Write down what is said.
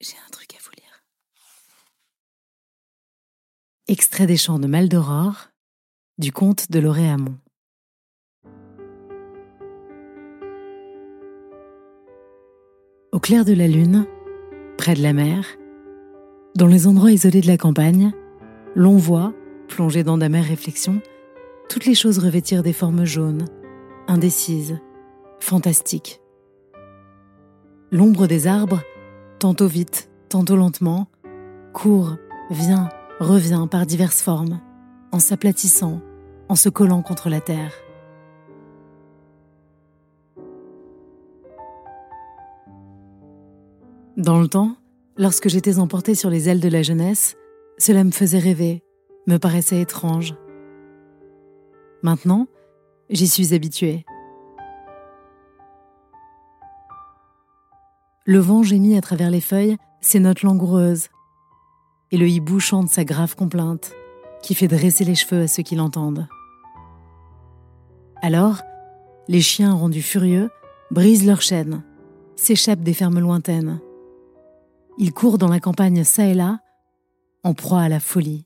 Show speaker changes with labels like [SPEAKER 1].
[SPEAKER 1] J'ai un truc à vous lire.
[SPEAKER 2] Extrait des chants de Maldoror, du conte de Lauréamont. Au clair de la lune, près de la mer, dans les endroits isolés de la campagne, l'on voit, plongé dans d'amères réflexions, toutes les choses revêtir des formes jaunes, indécises, fantastiques. L'ombre des arbres, tantôt vite, tantôt lentement, court, vient, revient par diverses formes, en s'aplatissant, en se collant contre la terre. Dans le temps, lorsque j'étais emportée sur les ailes de la jeunesse, cela me faisait rêver, me paraissait étrange. Maintenant, j'y suis habituée. Le vent gémit à travers les feuilles ses notes langoureuses, et le hibou chante sa grave complainte, qui fait dresser les cheveux à ceux qui l'entendent. Alors, les chiens rendus furieux brisent leurs chaînes, s'échappent des fermes lointaines, il court dans la campagne çà et là, en proie à la folie.